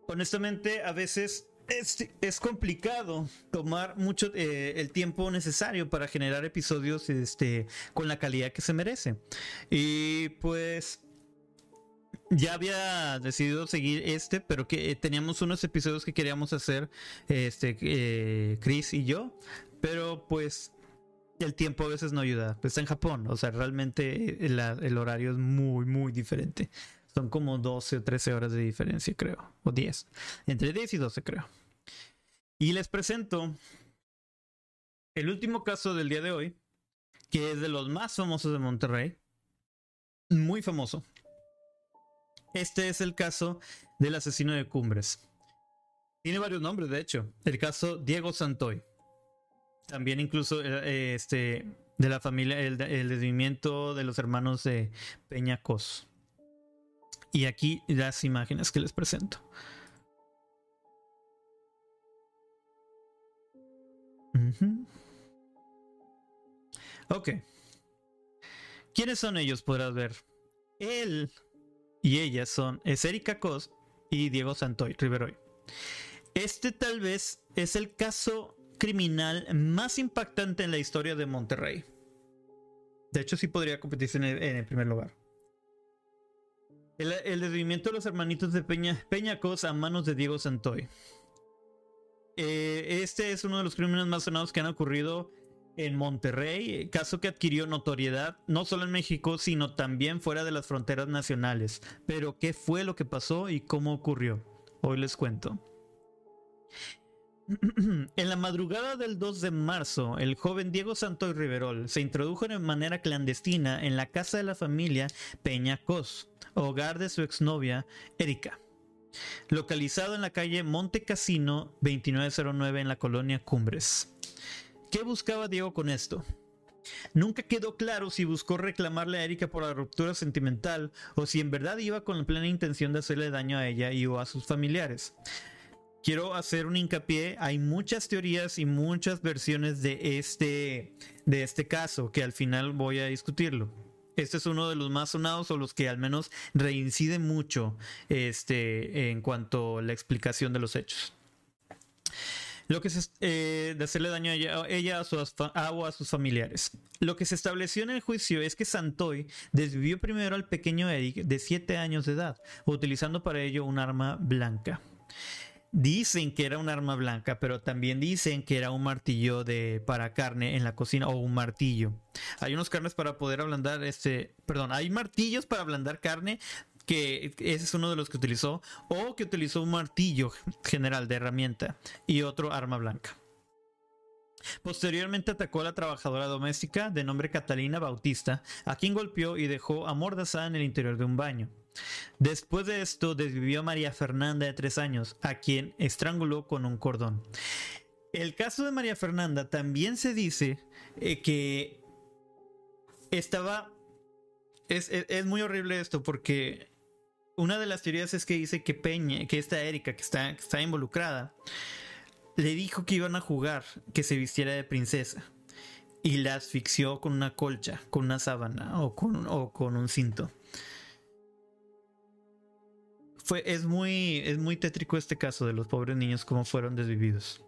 Honestamente, a veces es, es, complicado tomar mucho el tiempo necesario para generar episodios este, con la calidad que se merece. Y pues ya había decidido seguir este, pero que eh, teníamos unos episodios que queríamos hacer, este, eh, Chris y yo, pero pues el tiempo a veces no ayuda. Está en Japón, o sea, realmente el, el, horario es muy, muy diferente. Son como 12 o 13 horas de diferencia, creo, o 10, entre 10 y 12, creo. Y les presento el último caso del día de hoy, que es de los más famosos de Monterrey, muy famoso. Este es el caso del asesino de Cumbres. Tiene varios nombres, de hecho. El caso Diego Santoy. También incluso eh, este, de la familia, el, el de los hermanos de Peñacos. Y aquí las imágenes que les presento. Ok. ¿Quiénes son ellos? Podrás ver. Él y ella son es Erika Cos y Diego Santoy Riveroy. Este tal vez es el caso criminal más impactante en la historia de Monterrey. De hecho, sí podría competirse en el, primer lugar. El, el, de los hermanitos de Peña, Peñacos a manos de Diego Santoy. Eh, este es uno de los crímenes más sonados que han ocurrido en Monterrey, caso que adquirió notoriedad no solo en México, sino también fuera de las fronteras nacionales. Pero, ¿qué fue lo que pasó y cómo ocurrió? Hoy les cuento. En la madrugada del 2 de marzo, el joven Diego Santoy Riverol se introdujo de manera clandestina en la casa de la familia Peña Cos, hogar de su exnovia Erika, localizado en la calle Monte Casino 2909 en la colonia Cumbres. ¿Qué buscaba Diego con esto? Nunca quedó claro si buscó reclamarle a Erika por la ruptura sentimental o si en verdad iba con la plena intención de hacerle daño a ella y o a sus familiares quiero hacer un hincapié, hay muchas teorías y muchas versiones de este, de este caso que al final voy a discutirlo. Este es uno de los más sonados o los que al menos reincide mucho este, en cuanto a la explicación de los hechos. Lo que eh, de hacerle daño a ella, a, sus, a sus familiares. Lo que se estableció en el juicio es que Santoy desvivió primero al pequeño Eric de 7 años de edad, utilizando para ello un arma blanca. Dicen que era un arma blanca, pero también dicen que era un martillo de para carne en la cocina o un martillo. Hay unos carnes para poder ablandar este, perdón, hay martillos para ablandar carne que ese es uno de los que utilizó o que utilizó un martillo general de herramienta y otro arma blanca. Posteriormente atacó a la trabajadora doméstica de nombre Catalina Bautista, a quien golpeó y dejó amordazada en el interior de un baño. Después de esto, desvivió a María Fernanda de tres años, a quien estranguló con un cordón. El caso de María Fernanda también se dice eh, que estaba... Es, muy horrible esto porque una de las teorías es que dice que Peña, que esta Erika que está, está involucrada, le dijo que iban a jugar, que se vistiera de princesa. Y la asfixió con una colcha, con una sábana o con, o con un cinto es, muy, es muy tétrico este caso de los pobres niños, cómo fueron desvividos.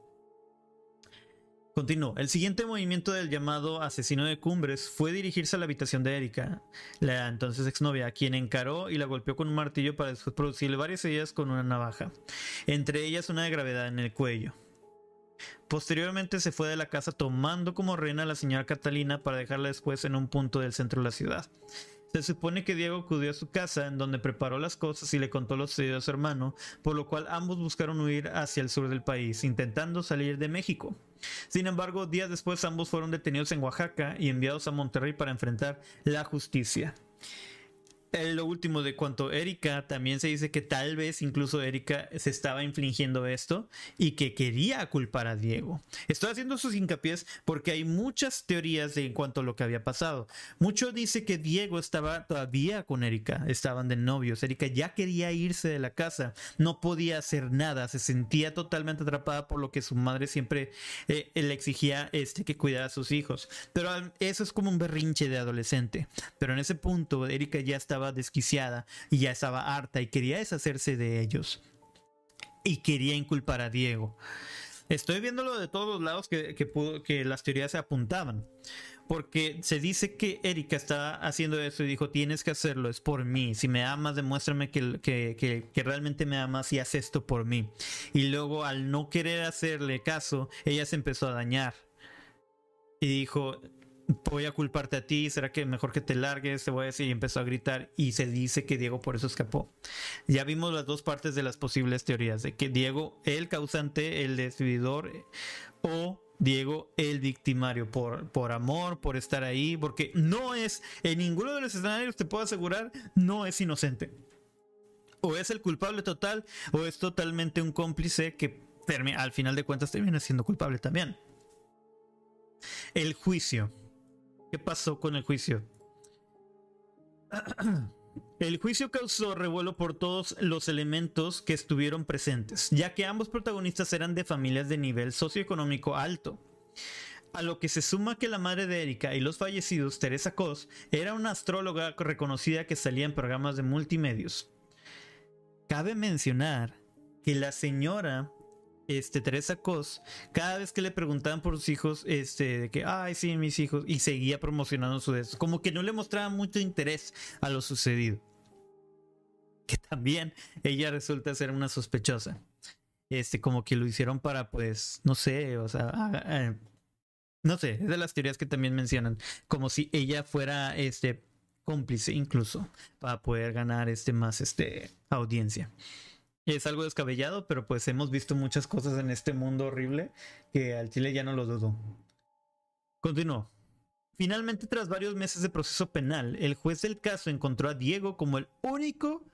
Continuó. El siguiente movimiento del llamado asesino de Cumbres fue dirigirse a la habitación de Erika, la entonces exnovia, quien encaró y la golpeó con un martillo para después producirle varias heridas con una navaja, entre ellas una de gravedad en el cuello. Posteriormente se fue de la casa tomando como reina a la señora Catalina para dejarla después en un punto del centro de la ciudad. Se supone que Diego acudió a su casa en donde preparó las cosas y le contó lo sucedido a su hermano, por lo cual ambos buscaron huir hacia el sur del país, intentando salir de México. Sin embargo, días después ambos fueron detenidos en Oaxaca y enviados a Monterrey para enfrentar la justicia lo último de cuanto Erika, también se dice que tal vez incluso Erika se estaba infligiendo esto y que quería culpar a Diego. Estoy haciendo sus hincapiés porque hay muchas teorías de en cuanto a lo que había pasado. Mucho dice que Diego estaba todavía con Erika, estaban de novios. Erika ya quería irse de la casa, no podía hacer nada, se sentía totalmente atrapada por lo que su madre siempre eh, le exigía este, que cuidara a sus hijos. Pero eso es como un berrinche de adolescente. Pero en ese punto Erika ya estaba desquiciada y ya estaba harta y quería deshacerse de ellos. Y quería inculpar a Diego. Estoy viéndolo de todos los lados que, que, las teorías se apuntaban. Porque se dice que Erika está haciendo eso y dijo, tienes que hacerlo, es por mí. Si me amas, demuéstrame que, que, que, realmente me amas y haz esto por mí. Y luego al no querer hacerle caso, ella se empezó a dañar. Y dijo, voy a culparte a ti, será que mejor que te largues, te voy a decir, y empezó a gritar y se dice que Diego por eso escapó. Ya vimos las dos partes de las posibles teorías, de que Diego, el causante, el decididor, o Diego, el victimario, por, por amor, por estar ahí, porque no es, en ninguno de los escenarios te puedo asegurar, no es inocente. O es el culpable total, o es totalmente un cómplice que al final de cuentas termina siendo culpable también. El juicio. ¿Qué pasó con el juicio? El juicio causó revuelo por todos los elementos que estuvieron presentes, ya que ambos protagonistas eran de familias de nivel socioeconómico alto. A lo que se suma que la madre de Erika y los fallecidos, Teresa Cos, era una astróloga reconocida que salía en programas de multimedios. Cabe mencionar que la señora este, Teresa Cos, cada vez que le preguntaban por sus hijos, este, de que, ay, sí, mis hijos, y seguía promocionando su eso, como que no le mostraba mucho interés a lo sucedido. Que también ella resulta ser una sospechosa. Este, como que lo hicieron para, pues, no sé, o sea, no sé, es de las teorías que también mencionan, como si ella fuera, este, cómplice incluso, para poder ganar, este, más, este, audiencia. Es algo descabellado, pero pues hemos visto muchas cosas en este mundo horrible que al Chile ya no lo dudo. Continuó. Finalmente, tras varios meses de proceso penal, el juez del caso encontró a Diego como el único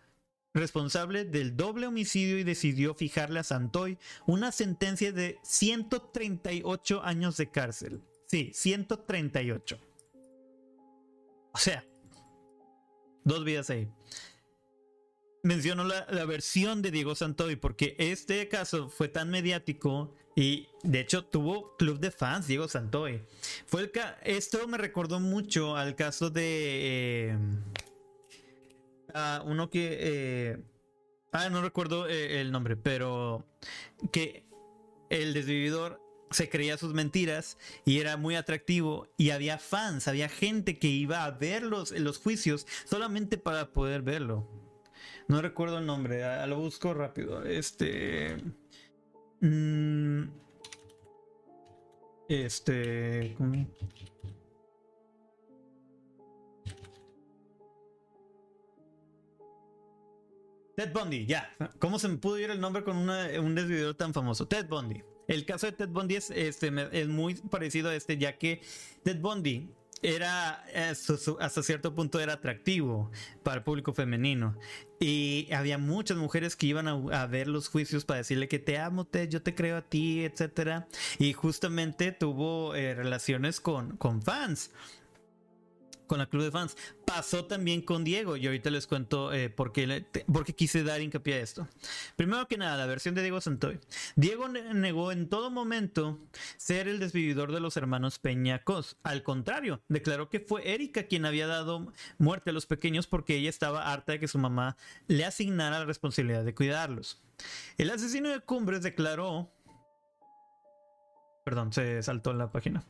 responsable del doble homicidio y decidió fijarle a Santoy una sentencia de 138 años de cárcel. Sí, 138. O sea, dos vidas ahí menciono la, versión de Diego Santoy porque este caso fue tan mediático y de hecho tuvo club de fans Diego Santoy. Fue el esto me recordó mucho al caso de eh, uno que eh, ah no recuerdo eh, el nombre, pero que el desvividor se creía sus mentiras y era muy atractivo y había fans, había gente que iba a ver los, los juicios solamente para poder verlo. No recuerdo el nombre, lo busco rápido. Este. Mm, este. Ted Bundy, ya. ¿Cómo se me pudo ir el nombre con un desvideo tan famoso? Ted Bundy. El caso de Ted Bundy es, este, es muy parecido a este, ya que Ted Bundy era hasta cierto punto era atractivo para el público femenino. Y había muchas mujeres que iban a, ver los juicios para decirle que te amo Ted yo te creo a ti etcétera. Y justamente tuvo eh, relaciones con, con fans con la club de fans. Pasó también con Diego y ahorita les cuento eh, por, qué, quise dar hincapié a esto. Primero que nada, la versión de Diego Santoy. Diego negó en todo momento ser el desvividor de los hermanos Peñacos. Al contrario, declaró que fue Erika quien había dado muerte a los pequeños porque ella estaba harta de que su mamá le asignara la responsabilidad de cuidarlos. El asesino de Cumbres declaró Perdón, se saltó la página.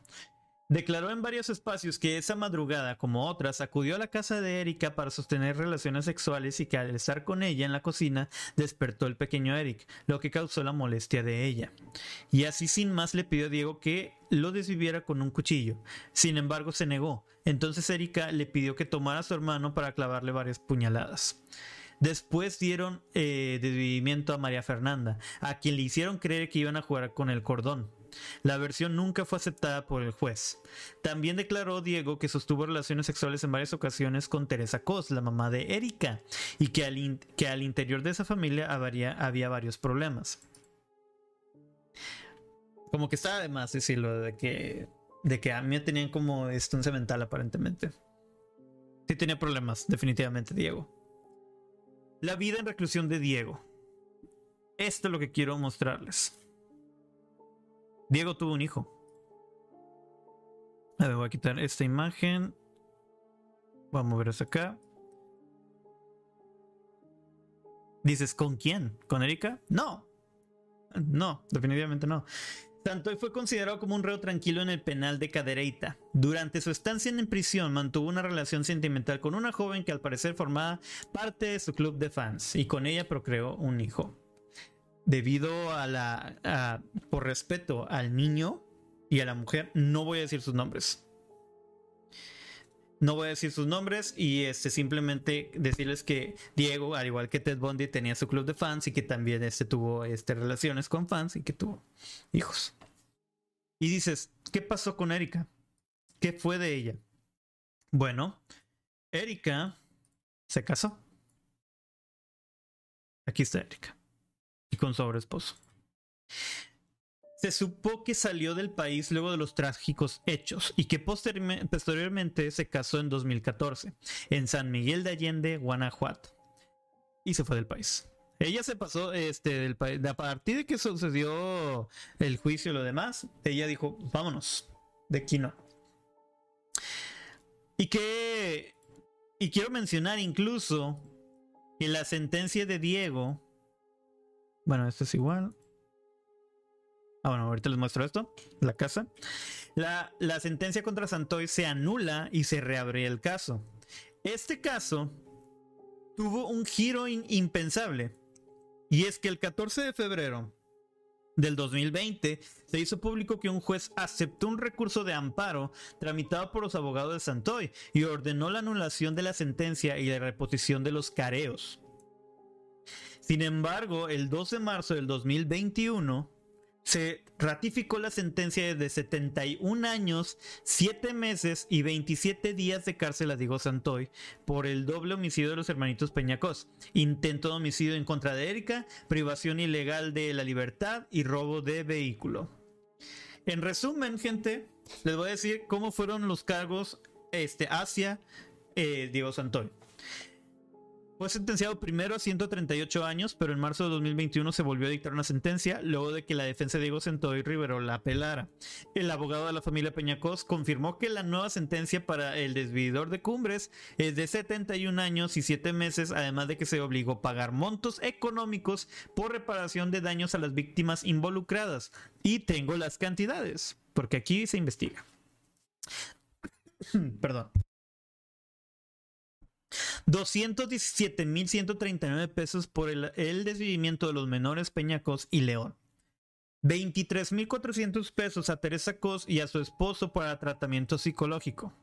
Declaró en varios espacios que esa madrugada, como otras, acudió a la casa de Erika para sostener relaciones sexuales y que al estar con ella en la cocina despertó el pequeño Eric, lo que causó la molestia de ella. Y así sin más le pidió a Diego que lo desviviera con un cuchillo. Sin embargo, se negó. Entonces Erika le pidió que tomara a su hermano para clavarle varias puñaladas. Después dieron eh, desvivimiento a María Fernanda, a quien le hicieron creer que iban a jugar con el cordón. La versión nunca fue aceptada por el juez. También declaró Diego que sostuvo relaciones sexuales en varias ocasiones con Teresa Cos, la mamá de Erika, y que al, que al interior de esa familia había, varios problemas. Como que estaba de más decirlo, de que, de que a mí tenían como estancia mental aparentemente. Sí tenía problemas, definitivamente, Diego. La vida en reclusión de Diego. Esto es lo que quiero mostrarles. Diego tuvo un hijo. A ver, voy a quitar esta imagen. Vamos a mover hasta acá. Dices, ¿con quién? ¿Con Erika? No. No, definitivamente no. Santoy fue considerado como un reo tranquilo en el penal de Cadereyta. Durante su estancia en prisión mantuvo una relación sentimental con una joven que al parecer formaba parte de su club de fans y con ella procreó un hijo debido a la, por respeto al niño y a la mujer, no voy a decir sus nombres. No voy a decir sus nombres y este, simplemente decirles que Diego, al igual que Ted Bundy, tenía su club de fans y que también este, tuvo este, relaciones con fans y que tuvo hijos. Y dices, ¿qué pasó con Erika? ¿Qué fue de ella? Bueno, Erika se casó. Aquí está Erika con su esposo. Se supo que salió del país luego de los trágicos hechos y que posteriormente se casó en 2014 en San Miguel de Allende, Guanajuato. Y se fue del país. Ella se pasó este, del país. A partir de que sucedió el juicio y lo demás, ella dijo, vámonos. De aquí no. Y que. Y quiero mencionar incluso que la sentencia de Diego. Bueno, esto es igual. Ah, bueno, ahorita les muestro esto. La casa. La, la sentencia contra Santoy se anula y se reabre el caso. Este caso tuvo un giro impensable. Y es que el 14 de febrero del 2020 se hizo público que un juez aceptó un recurso de amparo tramitado por los abogados de Santoy y ordenó la anulación de la sentencia y la reposición de los careos. Sin embargo, el 12 de marzo del 2021, se ratificó la sentencia de 71 años, 7 meses y 27 días de cárcel a Diego Santoy por el doble homicidio de los hermanitos Peñacos, intento de homicidio en contra de Erika, privación ilegal de la libertad y robo de vehículo. En resumen, gente, les voy a decir cómo fueron los cargos este, hacia eh, Diego Santoy. Fue sentenciado primero a 138 años, pero en marzo de 2021 se volvió a dictar una sentencia luego de que la defensa de Diego Santoy Rivero la apelara. El abogado de la familia Peñacos confirmó que la nueva sentencia para el desvividor de cumbres es de 71 años y 7 meses, además de que se obligó a pagar montos económicos por reparación de daños a las víctimas involucradas. Y tengo las cantidades, porque aquí se investiga. Perdón. 217.139 pesos por el, el desvivimiento de los menores Peñacos y León. 23.400 pesos a Teresa Cos y a su esposo para tratamiento psicológico.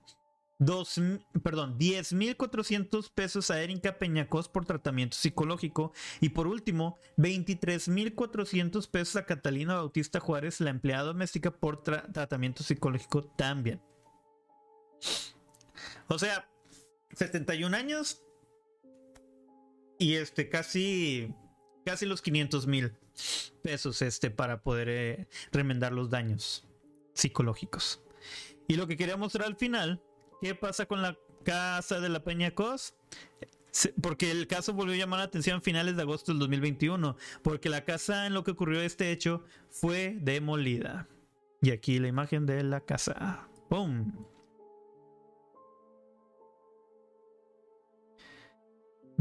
Dos, perdón, 10.400 pesos a Erika Peñacos por tratamiento psicológico. Y por último, 23.400 pesos a Catalina Bautista Juárez, la empleada doméstica, por tratamiento psicológico también. O sea, 71 años y este casi casi los 500 mil pesos este para poder eh, remendar los daños psicológicos. Y lo que quería mostrar al final, ¿qué pasa con la casa de la Peña Cos? Porque el caso volvió a llamar la atención a finales de agosto del 2021, porque la casa en lo que ocurrió este hecho fue demolida. Y aquí la imagen de la casa. ¡Pum!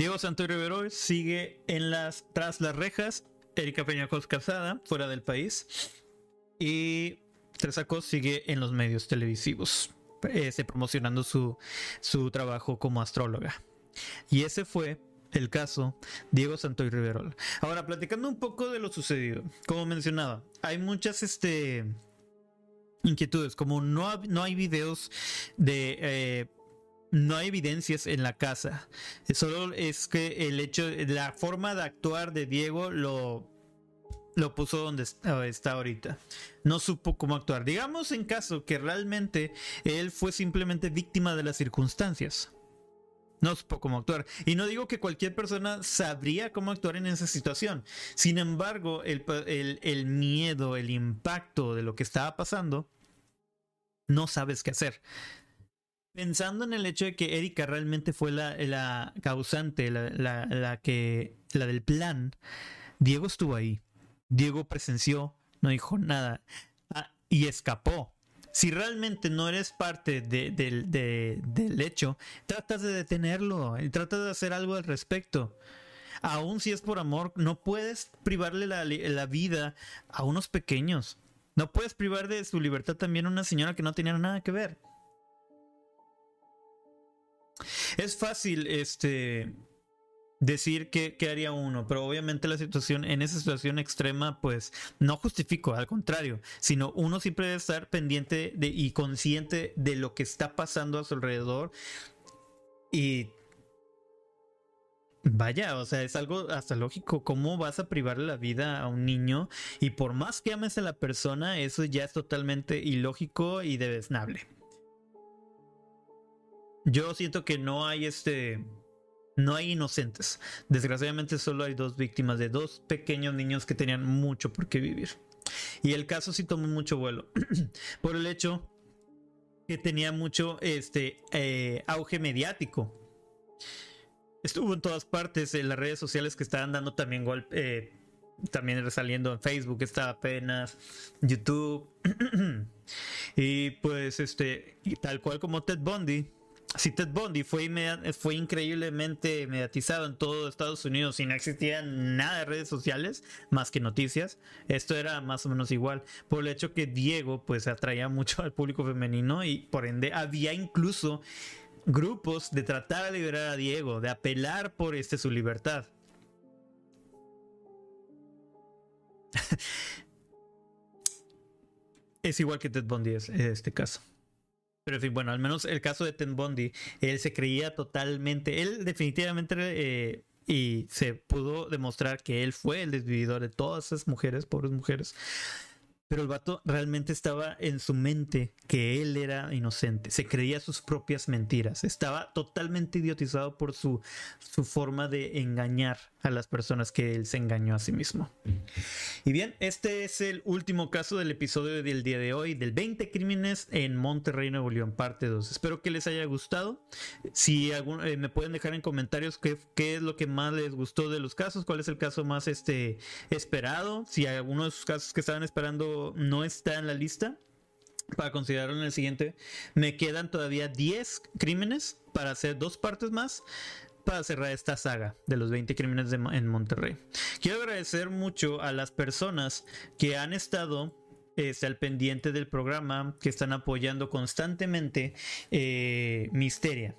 Diego Santo Rivero sigue en las, tras las rejas. Erika Peñacos casada, fuera del país. Y Teresa Cos sigue en los medios televisivos, este, promocionando su, su trabajo como astróloga. Y ese fue el caso Diego Santoy Riverol. Ahora, platicando un poco de lo sucedido, como mencionaba, hay muchas este, inquietudes, como no, no hay videos de eh, no hay evidencias en la casa. Solo es que el hecho, la forma de actuar de Diego lo, lo puso donde está ahorita. No supo cómo actuar. Digamos en caso que realmente él fue simplemente víctima de las circunstancias. No supo cómo actuar. Y no digo que cualquier persona sabría cómo actuar en esa situación. Sin embargo, el, el miedo, el impacto de lo que estaba pasando, no sabes qué hacer. Pensando en el hecho de que Erika realmente fue la, causante, la, que, la del plan, Diego estuvo ahí. Diego presenció, no dijo nada ah, y escapó. Si realmente no eres parte del hecho, tratas de detenerlo y tratas de hacer algo al respecto. Aún si es por amor, no puedes privarle la, la vida a unos pequeños. No puedes privar de su libertad también a una señora que no tenía nada que ver. Es fácil este decir que, haría uno, pero obviamente la situación, en esa situación extrema, pues no justifico, al contrario, sino uno siempre debe estar pendiente y consciente de lo que está pasando a su alrededor y Vaya, o sea, es algo hasta lógico. ¿Cómo vas a privarle la vida a un niño? Y por más que ames a la persona, eso ya es totalmente ilógico y debesnable. Yo siento que no hay este. No hay inocentes. Desgraciadamente solo hay dos víctimas de dos pequeños niños que tenían mucho por qué vivir. Y el caso sí tomó mucho vuelo. por el hecho que tenía mucho este, eh, auge mediático. Estuvo en todas partes, en las redes sociales que estaban dando también golpe, eh, también saliendo en Facebook, está apenas YouTube. y pues este, tal cual como Ted Bundy, si Ted Bundy fue, fue increíblemente mediatizado en todo Estados Unidos y no existía nada de redes sociales más que noticias, esto era más o menos igual. Por el hecho que Diego pues atraía mucho al público femenino y por ende había incluso grupos de tratar de liberar a Diego, de apelar por este su libertad. es igual que Ted Bundy en este caso. Pero bueno, al menos el caso de Ted Bundy, él se creía totalmente, él definitivamente eh, y se pudo demostrar que él fue el desvividor de todas esas mujeres, pobres mujeres. Pero el vato realmente estaba en su mente que él era inocente, se creía sus propias mentiras, estaba totalmente idiotizado por su, su forma de engañar a las personas que él se engañó a sí mismo. Y bien, este es el último caso del episodio del día de hoy, del 20 crímenes en Monterrey, Nuevo León, parte 2. Espero que les haya gustado. Si eh, me pueden dejar en comentarios qué, qué, es lo que más les gustó de los casos, cuál es el caso más este, esperado, si alguno de sus casos que estaban esperando no está en la lista para considerarlo en el siguiente. Me quedan todavía 10 crímenes para hacer dos partes más para cerrar esta saga de los 20 crímenes en Monterrey. Quiero agradecer mucho a las personas que han estado este, al pendiente del programa, que están apoyando constantemente eh, Misteria.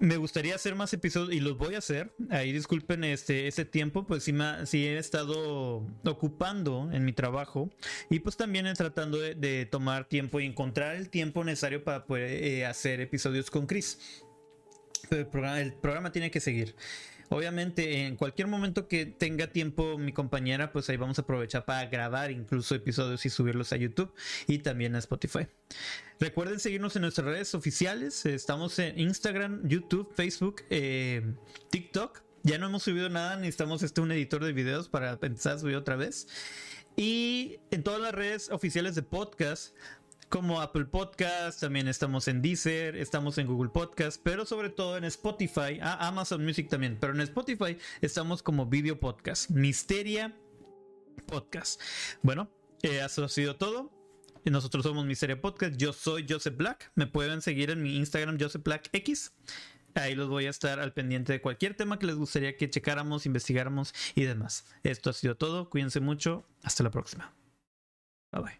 Me gustaría hacer más episodios y los voy a hacer. Ahí disculpen este, ese tiempo, pues sí, he estado ocupando en mi trabajo y pues también tratando de, tomar tiempo y encontrar el tiempo necesario para poder eh, hacer episodios con Chris. El programa tiene que seguir. Obviamente, en cualquier momento que tenga tiempo mi compañera, pues ahí vamos a aprovechar para grabar incluso episodios y subirlos a YouTube y también a Spotify. Recuerden seguirnos en nuestras redes oficiales. Estamos en Instagram, YouTube, Facebook, eh, TikTok. Ya no hemos subido nada, necesitamos este, un editor de videos para empezar a subir otra vez. Y en todas las redes oficiales de podcast, como Apple Podcast, también estamos en Deezer, estamos en Google Podcast, pero sobre todo en Spotify, ah, Amazon Music también, pero en Spotify estamos como Video Podcast, Misteria Podcast. Bueno, eh, eso ha sido todo. Nosotros somos Misteria Podcast, yo soy Joseph Black, me pueden seguir en mi Instagram Joseph Black X. Ahí los voy a estar al pendiente de cualquier tema que les gustaría que checáramos, investigáramos y demás. Esto ha sido todo. Cuídense mucho. Hasta la próxima. Bye bye.